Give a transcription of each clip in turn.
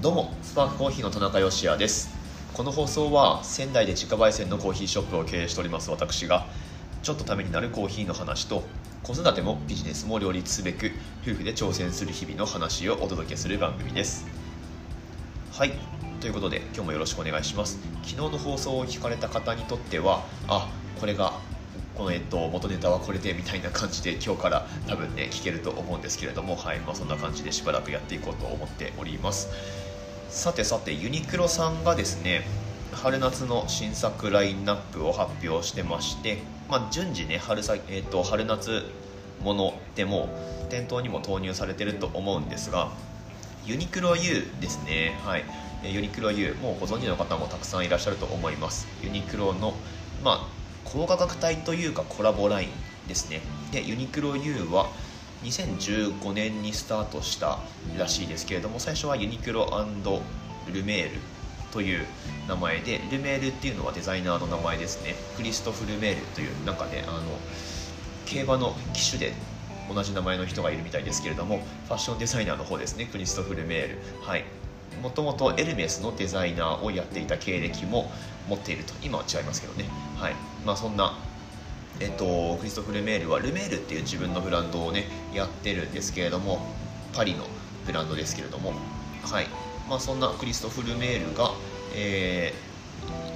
どうもスパークコーヒーの田中芳也です。この放送は仙台で自家焙煎のコーヒーショップを経営しております私がちょっとためになるコーヒーの話と子育てもビジネスも両立すべく夫婦で挑戦する日々の話をお届けする番組です。はい。ということで今日もよろしくお願いします。昨日の放送を聞かれた方にとってはあこれがこの、えっと、元ネタはこれでみたいな感じで今日から多分ね聞けると思うんですけれども、はい。まあ、そんな感じでしばらくやっていこうと思っております。さてさてユニクロさんがですね春夏の新作ラインナップを発表してまして、まあ、順次ね春さ、えーと、春夏ものでも店頭にも投入されてると思うんですがユニクロ U ですね。はい。ユニクロ U もうご存知の方もたくさんいらっしゃると思います。ユニクロのまあ高価格帯というかコラボラインですね。でユニクロ U は2015年にスタートしたらしいですけれども最初はユニクロルメールという名前でルメールっていうのはデザイナーの名前ですね。クリストフ・ルメールというなんかねあの競馬の騎手で同じ名前の人がいるみたいですけれどもファッションデザイナーの方ですねクリストフ・ルメール。はい。もともとエルメスのデザイナーをやっていた経歴も持っていると。今は違いますけどね。はい。まあそんなえっと、クリストフ・ルメールはルメールっていう自分のブランドをねやってるんですけれどもパリのブランドですけれども。はい。まあそんなクリストフ・ルメールが、え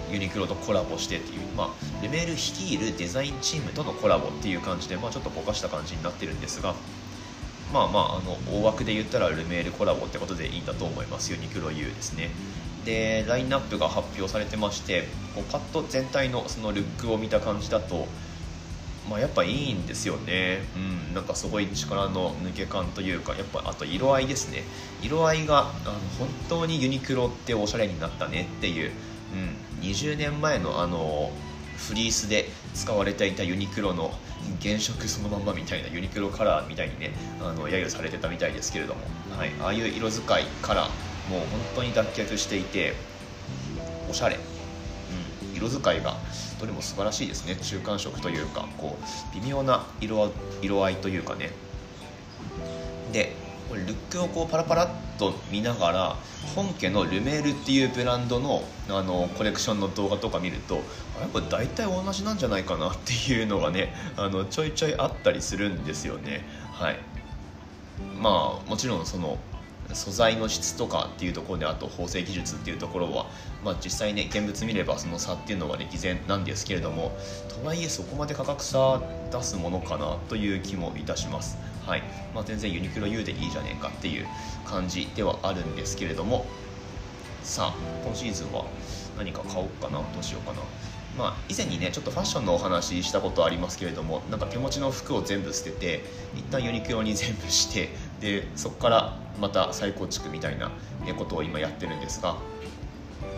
ー、ユニクロとコラボしてっていう、まあ、ルメール率いるデザインチームとのコラボっていう感じで、まあ、ちょっとぼかした感じになってるんですがまあまああの大枠で言ったらルメールコラボってことでいいんだと思います。ユニクロ U ですね。でラインナップが発表されてましてこうパッと全体のそのルックを見た感じだとまあ、やっぱいいんですよね、うん、なんかすごい力の抜け感というかやっぱあと色合いですね。色合いがあの本当にユニクロっておしゃれになったねっていう、うん、20年前のあのフリースで使われていたユニクロの原色そのまんまみたいなユニクロカラーみたいにねあの揶揄されてたみたいですけれども、はい、ああいう色使いからもう本当に脱却していておしゃれ。うん色使いがどれも素晴らしいですね。中間色というかこう微妙な色色合いというかね。でこれルックをこうパラパラっと見ながら本家のルメールっていうブランドのあのコレクションの動画とか見るとあやっぱ大体同じなんじゃないかなっていうのがねあのちょいちょいあったりするんですよね。はい。まあもちろんその素材の質とかっていうところであと縫製技術っていうところは、まあ、実際ね現物見ればその差っていうのは歴然なんですけれどもとはいえそこまで価格差出すものかなという気もいたします、はい。まあ、全然ユニクロ U でいいじゃねえかっていう感じではあるんですけれども。さあ今シーズンは何か買おうかなどうしようかな。まあ、以前にねちょっとファッションのお話したことありますけれどもなんか手持ちの服を全部捨てて一旦ユニクロに全部してでそこからまた再構築みたいな、ことを今やってるんですが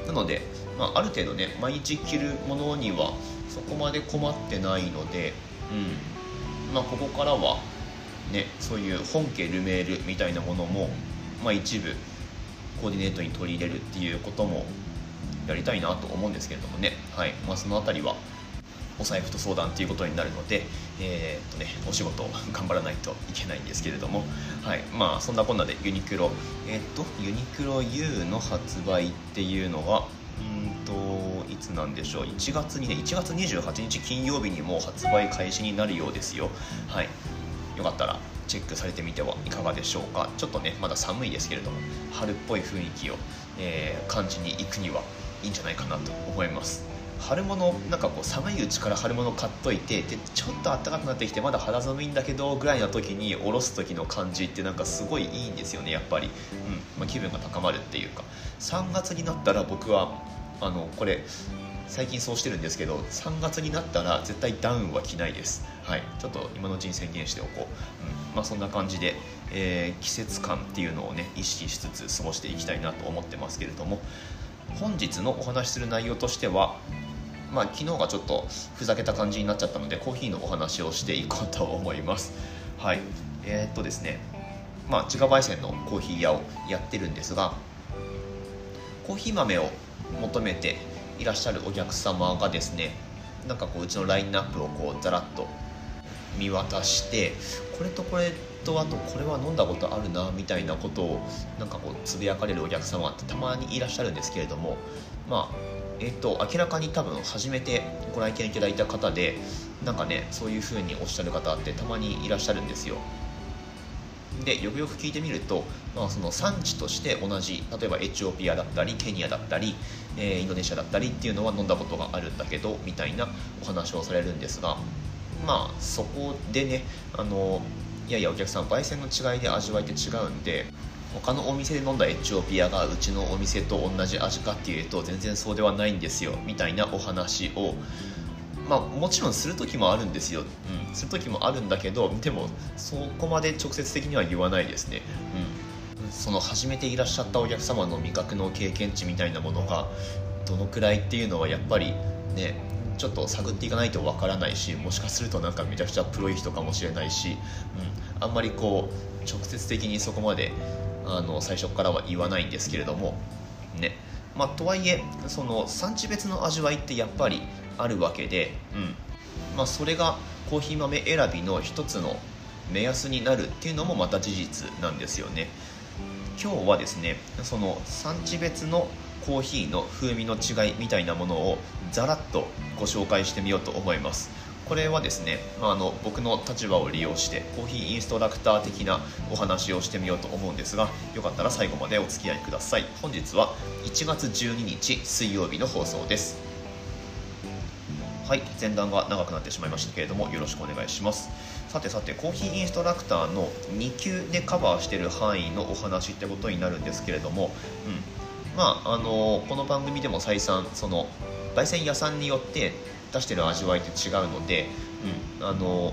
なので、まあ、ある程度ね毎日着るものにはそこまで困ってないので、うんまあ、ここからは、ね、そういう本家ルメールみたいなものも、まあ、一部コーディネートに取り入れるっていうこともやりたいなと思うんですけれどもね、はい。まあ、その辺りはお財布と相談ということになるので、えー、っとね、お仕事を頑張らないといけないんですけれども、はいまあ、そんなこんなでユニクロ、えー、っとユニクロ U の発売っていうのはうんといつなんでしょう1月にね1月28日金曜日にもう発売開始になるようですよ。はいよかったらチェックされてみてはいかがでしょうか。ちょっとねまだ寒いですけれども春っぽい雰囲気を、えー、感じに行くにはいいんじゃないかなと思います。春物なんかこう寒いうちから春物買っといてでちょっと暖かくなってきてまだ肌寒いんだけどぐらいの時におろす時の感じってなんかすごいいいんですよねやっぱり、うん。まあ、気分が高まるっていうか。3月になったら僕はあのこれ最近そうしてるんですけど3月になったら絶対ダウンは着ないです。はい。ちょっと今のうちに宣言しておこう、うん。まあ、そんな感じで、えー、季節感っていうのをね意識しつつ過ごしていきたいなと思ってますけれども本日のお話しする内容としてはまあ、昨日がちょっとふざけた感じになっちゃったのでコーヒーのお話をしていこうと思います。はい。えー、っとですね。まあ自家焙煎のコーヒー屋をやってるんですがコーヒー豆を求めていらっしゃるお客様がですねなんかこううちのラインナップをこうざらっと見渡してこれとこれとあとこれは飲んだことあるなみたいなことをなんかこうつぶやかれるお客様ってたまにいらっしゃるんですけれどもまあえっと明らかに多分初めてご来店いただいた方でなんかねそういうふうにおっしゃる方ってたまにいらっしゃるんですよ。でよくよく聞いてみると、まあ、その産地として同じ例えばエチオピアだったりケニアだったり、えー、インドネシアだったりっていうのは飲んだことがあるんだけどみたいなお話をされるんですがまあそこでねあのいやいやお客さん焙煎の違いで味わいって違うんで他のお店で飲んだエチオピアがうちのお店と同じ味かっていうと全然そうではないんですよみたいなお話をまあ、もちろんする時もあるんですよ、うん、する時もあるんだけどでもそこまで直接的には言わないですね、うん、その初めていらっしゃったお客様の味覚の経験値みたいなものがどのくらいっていうのはやっぱりねちょっと探っていかないとわからないしもしかするとなんかめちゃくちゃプロい人かもしれないし、うん、あんまりこう直接的にそこまであの最初からは言わないんですけれどもね。まあ、とはいえその産地別の味わいってやっぱりあるわけで、うん。まあ、それがコーヒー豆選びの一つの目安になるっていうのもまた事実なんですよね。今日はですねその産地別のコーヒーの風味の違いみたいなものをざらっとご紹介してみようと思います。これはですね、まあ、あの僕の立場を利用してコーヒーインストラクター的なお話をしてみようと思うんですがよかったら最後までお付き合いください。本日は1月12日水曜日の放送です。はい前段が長くなってしまいましたけれどもよろしくお願いします。さてさてコーヒーインストラクターの2級でカバーしている範囲のお話ってことになるんですけれども、うん、まああのこの番組でも再三その焙煎屋さんによって出してる味わいって違うので、うん、あの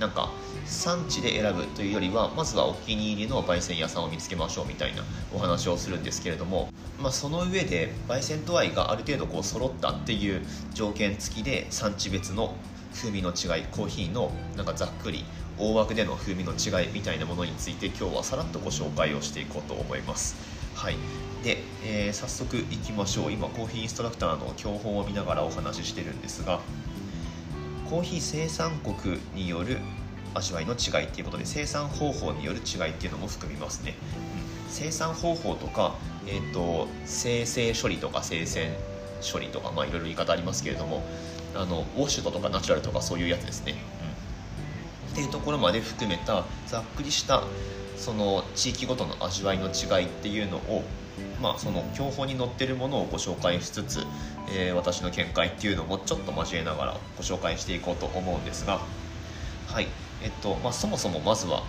なんか産地で選ぶというよりはまずはお気に入りの焙煎屋さんを見つけましょうみたいなお話をするんですけれども、まあ、その上で焙煎度合いがある程度こう揃ったっていう条件付きで産地別の風味の違いコーヒーのなんかざっくり大枠での風味の違いみたいなものについて今日はさらっとご紹介をしていこうと思います。はい。で、えー、早速いきましょう。今コーヒーインストラクターの教本を見ながらお話ししてるんですがコーヒー生産国による味わいの違いっていうことで生産方法による違いっていうのも含みますね、うん、生産方法とか、えーと、生成処理とか生鮮処理とかまあいろいろ言い方ありますけれどもあのウォッシュドとかナチュラルとかそういうやつですね、うん、っていうところまで含めたざっくりしたその地域ごとの味わいの違いっていうのをまあ、その教本に載ってるものをご紹介しつつ、えー、私の見解っていうのもちょっと交えながらご紹介していこうと思うんですが、はいえっとまあ、そもそもまずは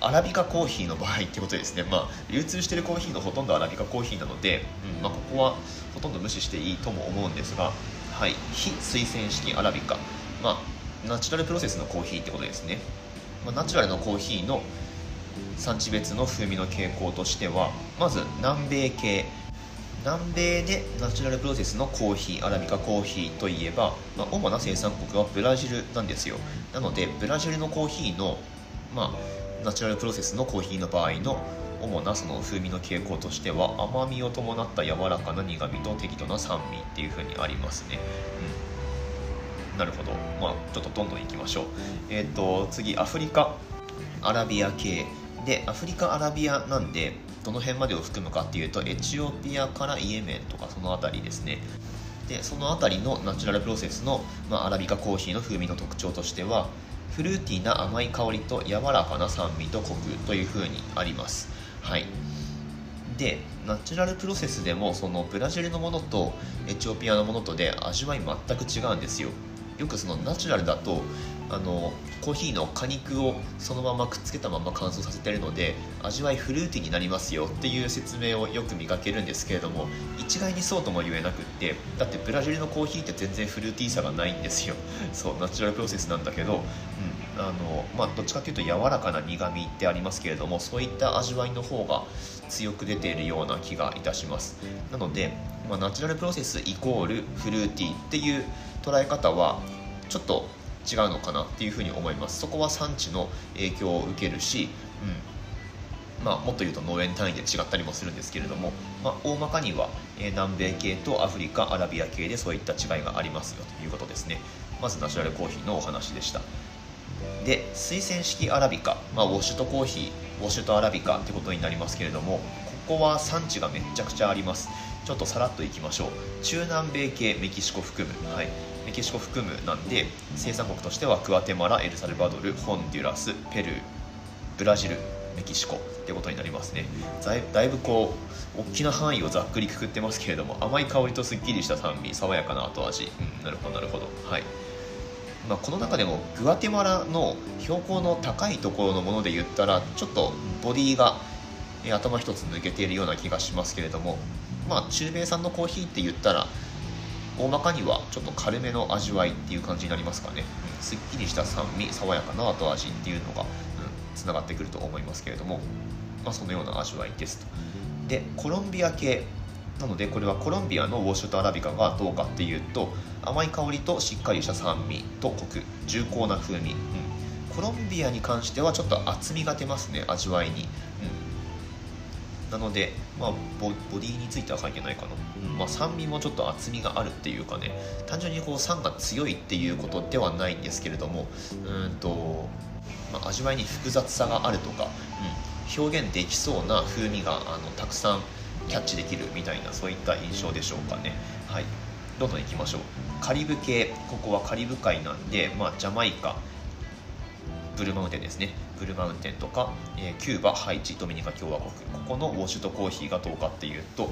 アラビカコーヒーの場合ってことですね、まあ、流通してるコーヒーのほとんどアラビカコーヒーなので、うんまあ、ここはほとんど無視していいとも思うんですが、はい、非推薦式アラビカ、まあ、ナチュラルプロセスのコーヒーってことですね、まあ、ナチュラルのコーヒーの産地別の風味の傾向としてはまず南米系。南米でナチュラルプロセスのコーヒーアラビカコーヒーといえば、まあ、主な生産国はブラジルなんですよ。なのでブラジルのコーヒーの、まあ、ナチュラルプロセスのコーヒーの場合の主なその風味の傾向としては甘みを伴った柔らかな苦みと適度な酸味っていう風にありますね、うん、なるほど。まあちょっとどんどんいきましょう。えっ、ー、と次アフリカ。アラビア系。でアフリカアラビアなんでどの辺までを含むかっていうとエチオピアからイエメンとかその辺りですね。でその辺りのナチュラルプロセスの、まあ、アラビカコーヒーの風味の特徴としてはフルーティーな甘い香りと柔らかな酸味とコクという風にあります。はい。でナチュラルプロセスでもそのブラジルのものとエチオピアのものとで味わい全く違うんですよ。よくそのナチュラルだとあのコーヒーの果肉をそのままくっつけたまま乾燥させてるので味わいフルーティーになりますよっていう説明をよく見かけるんですけれども一概にそうとも言えなくってだってブラジルのコーヒーって全然フルーティーさがないんですよ。そうナチュラルプロセスなんだけど、うんあのまあ、どっちかっていうと柔らかな苦みってありますけれどもそういった味わいの方が強く出ているような気がいたします。なので、まあ、ナチュラルプロセスイコールフルーティーっていう捉え方はちょっと違うのかなっていうふうに思います。そこは産地の影響を受けるし、うん。まあ、もっと言うと農園単位で違ったりもするんですけれども、まあ、大まかには、え南米系とアフリカアラビア系でそういった違いがありますよということですね。まずナチュラルコーヒーのお話でした。で水洗式アラビカ、まあ、ウォッシュとコーヒーウォッシュとアラビカってことになりますけれどもここは産地がめちゃくちゃあります。ちょっとさらっといきましょう。中南米系メキシコ含む、はい、メキシコ含むなんで生産国としてはクアテマラエルサルバドルホンデュラスペルーブラジルメキシコってことになりますね。だいぶこう大きな範囲をざっくりくくってますけれども甘い香りとすっきりした酸味爽やかな後味、うん、なるほどなるほど。はい。まあ、この中でもグアテマラの標高の高いところのもので言ったらちょっとボディが頭一つ抜けているような気がしますけれどもまあ中米産のコーヒーって言ったら大まかにはちょっと軽めの味わいっていう感じになりますかね、うん、すっきりした酸味爽やかな後味っていうのがつながってくると思いますけれども、まあ、そのような味わいですと。でコロンビア系なのでこれはコロンビアのウォッシュとアラビカがどうかっていうと甘い香りとしっかりした酸味とコク重厚な風味、うん、コロンビアに関してはちょっと厚みが出ますね味わいに、うん、なので、まあボ、ボディについては書いてないかな、まあ、酸味もちょっと厚みがあるっていうかね単純にこう酸が強いっていうことではないんですけれどもうんとまあ、味わいに複雑さがあるとか、うん、表現できそうな風味があのたくさんキャッチできるみたいなそういった印象でしょうかね。はい。どんどんいきましょう。カリブ系。ここはカリブ海なんで、まあ、ジャマイカ。ブルーマウンテンですね。ブルーマウンテンとか、えー、キューバハイチドミニカ共和国。ここのウォッシュとコーヒーがどうかっていうと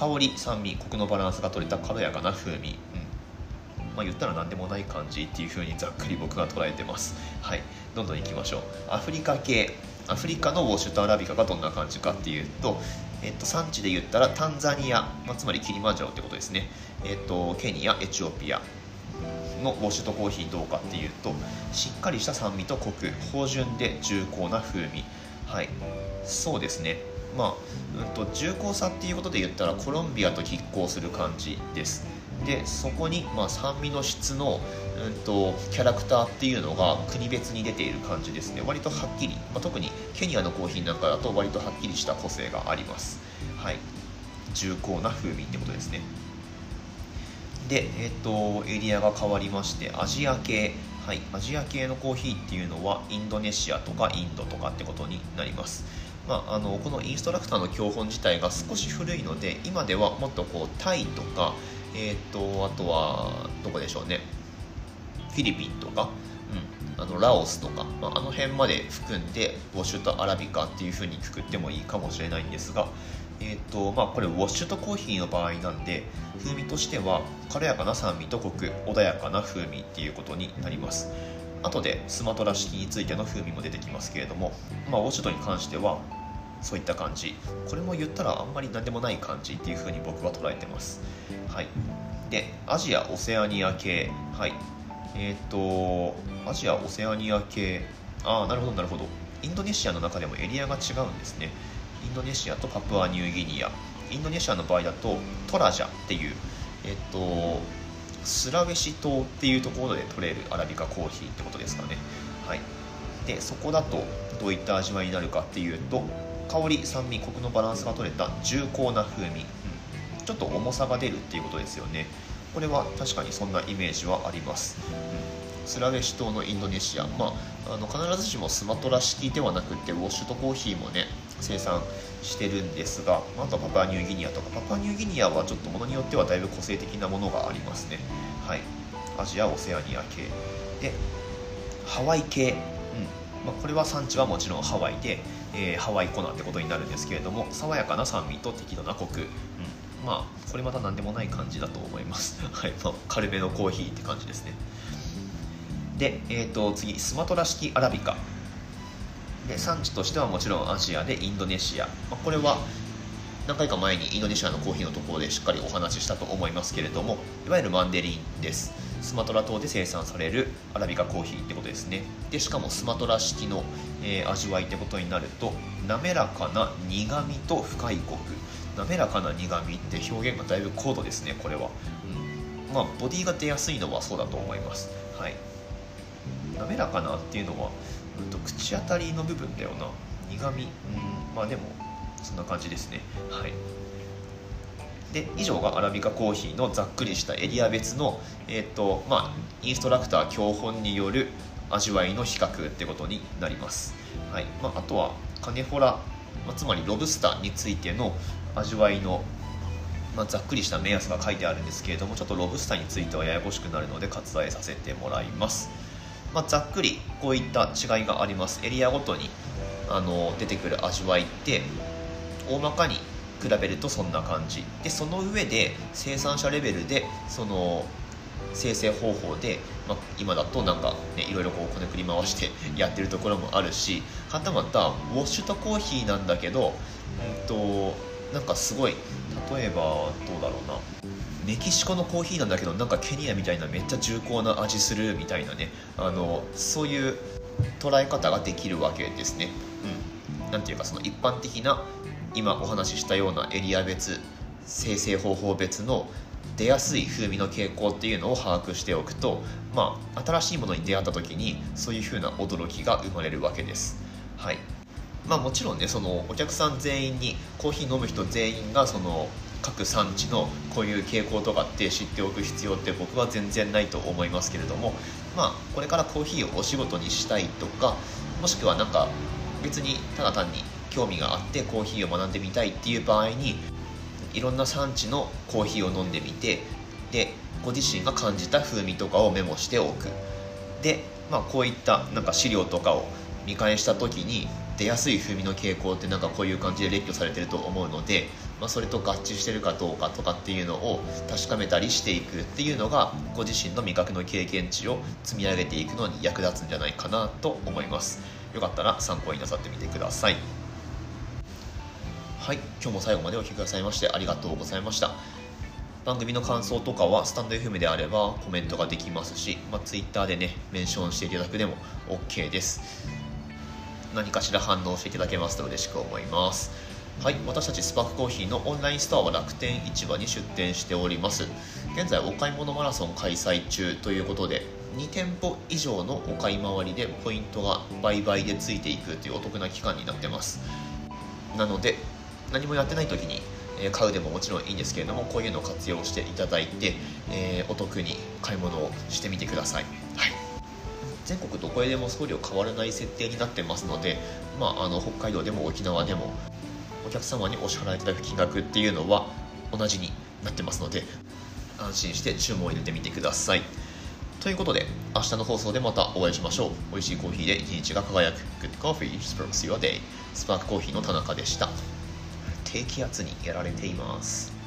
香り酸味コクのバランスが取れた軽やかな風味、うん。まあ、言ったら何でもない感じっていう風にざっくり僕が捉えてます。はい。どんどんいきましょう。アフリカ系。アフリカのウォッシュとアラビカがどんな感じかっていうと、えっと、産地で言ったらタンザニア、まあ、つまりキリマンジャロってことですね、えっと、ケニアエチオピア。のウォッシュとコーヒーどうかっていうとしっかりした酸味とコク芳醇で重厚な風味。はい。そうですね。まあ、うんと、重厚さっていうことで言ったらコロンビアと拮抗する感じです。でそこに、まあ、酸味の質の、うんと、キャラクターっていうのが国別に出ている感じですね。割とはっきり、まあ、特にケニアのコーヒーなんかだと割とはっきりした個性があります。はい。重厚な風味ってことですね。で、えっ、とエリアが変わりましてアジア系。はい、アジア系のコーヒーっていうのはインドネシアとかインドとかってことになります。まあ、あのこのインストラクターの教本自体が少し古いので今ではもっとこうタイとか、えーと、あとはどこでしょうね。フィリピンとか、うん、あのラオスとか、まあ、あの辺まで含んでウォッシュとアラビカっていうふうにくくってもいいかもしれないんですが、えーとまあ、これウォッシュとコーヒーの場合なんで風味としては軽やかな酸味とコク穏やかな風味っていうことになります。後でスマトラ式についての風味も出てきますけれども、まあ、ウォシュとに関してはそういった感じ。これも言ったらあんまり何でもない感じっていう風に僕は捉えてます。はい。でアジアオセアニア系。はい。えっ、ー、とアジアオセアニア系。ああなるほどなるほど。インドネシアの中でもエリアが違うんですね。インドネシアとパプアニューギニア。インドネシアの場合だとトラジャっていうえっ、ー、とスラウェシ島っていうところで取れるアラビカコーヒーってことですかね。はい。でそこだとどういった味わいになるかっていうと香り酸味コクのバランスが取れた重厚な風味、ちょっと重さが出るっていうことですよね。これは確かにそんなイメージはあります、スラウェシ島のインドネシア、まあ、あの必ずしもスマトラ式ではなくてウォッシュとコーヒーもね生産してるんですがあとパパニューギニアとかパパニューギニアはちょっとものによってはだいぶ個性的なものがありますね。はい。アジアオセアニア系。でハワイ系、うん。まあ、これは産地はもちろんハワイでえー、ハワイコナってことになるんですけれども爽やかな酸味と適度なコク、うん、まあこれまた何でもない感じだと思います。はい。まあ、軽めのコーヒーって感じですね。で、えーと、次スマトラ式アラビカ。で産地としてはもちろんアジアでインドネシア、まあ、これは何回か前にインドネシアのコーヒーのところでしっかりお話ししたと思いますけれどもいわゆるマンデリンです。スマトラ島で生産されるアラビカコーヒーってことですね。でしかもスマトラ式の、えー、味わいってことになると滑らかな苦みと深いコク。滑らかな苦みって表現がだいぶ高度ですねこれは、うん、まあボディが出やすいのはそうだと思います。はい。滑らかなっていうのは、と口当たりの部分だよな。苦みうん。まあでもそんな感じですね。はい。で以上がアラビカコーヒーのざっくりしたエリア別の、えーとまあ、インストラクター教本による味わいの比較ってことになります、はい。まあ、あとはカネフォラ、まあ、つまりロブスターについての味わいのまあ、ざっくりした目安が書いてあるんですけれどもちょっとロブスターについてはややこしくなるので割愛させてもらいます、まあ、ざっくりこういった違いがあります。エリアごとにあの出てくる味わいって大まかに比べるとそんな感じ。でその上で生産者レベルでその生成方法で、まあ、今だとなんか、ね、いろいろこうこねくり回してやってるところもあるしはたまたウォッシュとコーヒーなんだけど、うんと、なんかすごい例えばどうだろうな。メキシコのコーヒーなんだけどなんかケニアみたいなめっちゃ重厚な味するみたいなねあのそういう捉え方ができるわけですね。うん、なていうかその一般的な今お話ししたようなエリア別生成方法別の出やすい風味の傾向っていうのを把握しておくと、まあ、新しいものに出会った時にそういう風な驚きが生まれるわけです。はいまあ、もちろんねそのお客さん全員にコーヒー飲む人全員がその各産地のこういう傾向とかって知っておく必要って僕は全然ないと思いますけれどもまあこれからコーヒーをお仕事にしたいとかもしくはなんか別にただ単に興味があってコーヒーを学んでみたいっていう場合にいろんな産地のコーヒーを飲んでみてでご自身が感じた風味とかをメモしておく。で、まあ、こういったなんか資料とかを見返した時に出やすい風味の傾向ってなんかこういう感じで列挙されてると思うので、まあ、それと合致してるかどうかとかっていうのを確かめたりしていくっていうのがご自身の味覚の経験値を積み上げていくのに役立つんじゃないかなと思います。よかったら参考になさってみてください。はい今日も最後までお聴きくださいましてありがとうございました。番組の感想とかはスタンド FM であればコメントができますし、まあ、Twitter でねメンションしていただくでも OK です。何かしら反応していただけますと嬉しく思います。はい、私たちスパークコーヒーのオンラインストアは楽天市場に出店しております。現在お買い物マラソン開催中ということで2店舗以上のお買い回りでポイントが倍々でついていくというお得な期間になってます。なので何もやってない時に買うでももちろんいいんですけれどもこういうのを活用していただいて、えー、お得に買い物をしてみてください、はい、全国どこへでも送料変わらない設定になってますので、まあ、あの北海道でも沖縄でもお客様にお支払いいただく金額っていうのは同じになってますので安心して注文を入れてみてください。ということで明日の放送でまたお会いしましょう。美味しいコーヒーで一日が輝く Good Coffee Sparks Your Day スパークコーヒーの田中でした。低気圧にやられています。